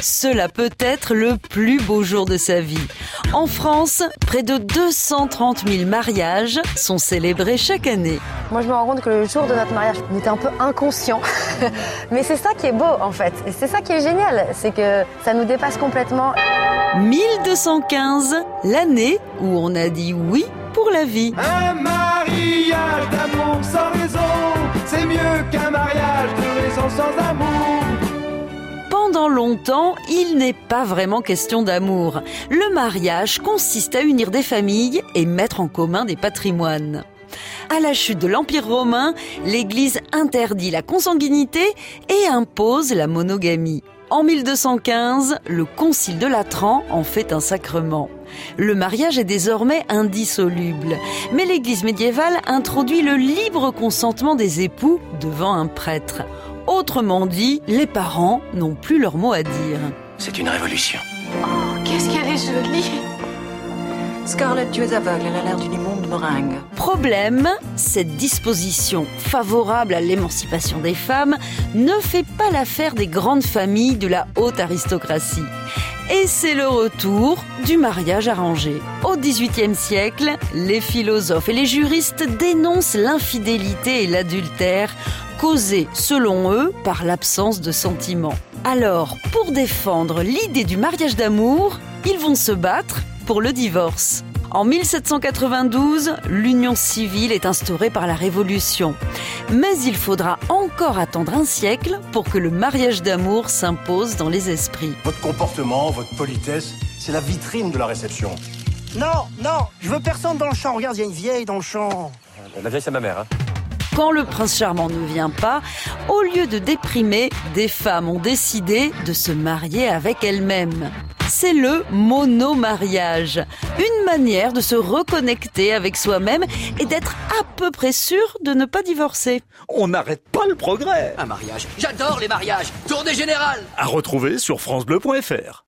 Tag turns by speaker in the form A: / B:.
A: Cela peut être le plus beau jour de sa vie. En France, près de 230 000 mariages sont célébrés chaque année.
B: Moi, je me rends compte que le jour de notre mariage, on était un peu inconscient. Mais c'est ça qui est beau, en fait. Et c'est ça qui est génial. C'est que ça nous dépasse complètement.
A: 1215, l'année où on a dit oui pour la vie.
C: Un mariage d'amour sans raison, c'est mieux qu'un mariage de raison sans amour.
A: Longtemps, il n'est pas vraiment question d'amour. Le mariage consiste à unir des familles et mettre en commun des patrimoines. À la chute de l'Empire romain, l'Église interdit la consanguinité et impose la monogamie. En 1215, le Concile de Latran en fait un sacrement. Le mariage est désormais indissoluble, mais l'Église médiévale introduit le libre consentement des époux devant un prêtre. Autrement dit, les parents n'ont plus leur mot à dire.
D: C'est une révolution.
E: Oh, qu'est-ce qu'elle est jolie
F: Scarlett, tu es aveugle, elle a l'air d'une immonde meringue.
A: Problème, cette disposition favorable à l'émancipation des femmes ne fait pas l'affaire des grandes familles de la haute aristocratie. Et c'est le retour du mariage arrangé. Au XVIIIe siècle, les philosophes et les juristes dénoncent l'infidélité et l'adultère causés, selon eux, par l'absence de sentiments. Alors, pour défendre l'idée du mariage d'amour, ils vont se battre pour le divorce. En 1792, l'union civile est instaurée par la Révolution. Mais il faudra encore attendre un siècle pour que le mariage d'amour s'impose dans les esprits.
G: Votre comportement, votre politesse, c'est la vitrine de la réception.
H: Non, non, je veux personne dans le champ. Regarde, il y a une vieille dans le champ.
D: La vieille, c'est ma mère. Hein.
A: Quand le prince charmant ne vient pas, au lieu de déprimer, des femmes ont décidé de se marier avec elles-mêmes c'est le monomariage. Une manière de se reconnecter avec soi-même et d'être à peu près sûr de ne pas divorcer.
I: On n'arrête pas le progrès.
D: Un mariage. J'adore les mariages. Tournée générale.
I: À retrouver sur francebleu.fr.